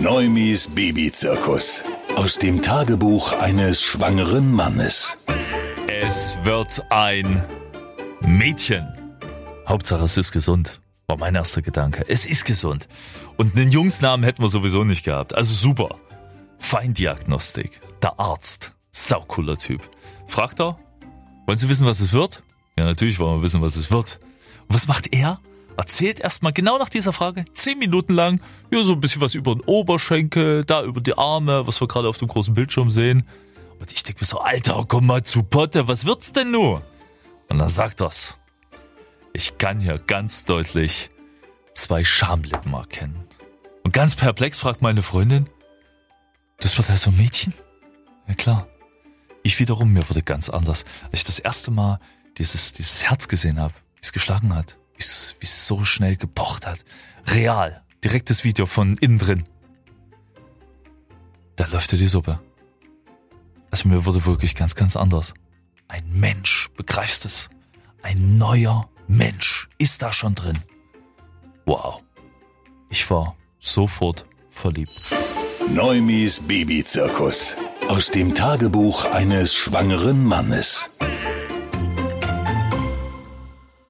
Neumis Babyzirkus. Aus dem Tagebuch eines schwangeren Mannes. Es wird ein Mädchen. Hauptsache es ist gesund. War mein erster Gedanke. Es ist gesund. Und einen Jungsnamen hätten wir sowieso nicht gehabt. Also super. Feindiagnostik. Der Arzt. Saucooler Typ. Fragt er, wollen Sie wissen, was es wird? Ja, natürlich wollen wir wissen, was es wird. Und was macht er? Erzählt erstmal genau nach dieser Frage, zehn Minuten lang, ja, so ein bisschen was über den Oberschenkel, da über die Arme, was wir gerade auf dem großen Bildschirm sehen. Und ich denke mir so, Alter, komm mal zu Potte, was wird's denn nur? Und dann sagt er's. Ich kann hier ganz deutlich zwei Schamlippen erkennen. Und ganz perplex fragt meine Freundin, das wird also ein Mädchen? Ja klar. Ich wiederum, mir wurde ganz anders. Als ich das erste Mal dieses, dieses Herz gesehen habe, wie es geschlagen hat, wie es so schnell gepocht hat. Real. Direktes Video von innen drin. Da läuft dir die Suppe. Also mir wurde wirklich ganz, ganz anders. Ein Mensch, begreifst es? Ein neuer Mensch ist da schon drin. Wow. Ich war sofort verliebt. Neumis Babyzirkus. Aus dem Tagebuch eines schwangeren Mannes.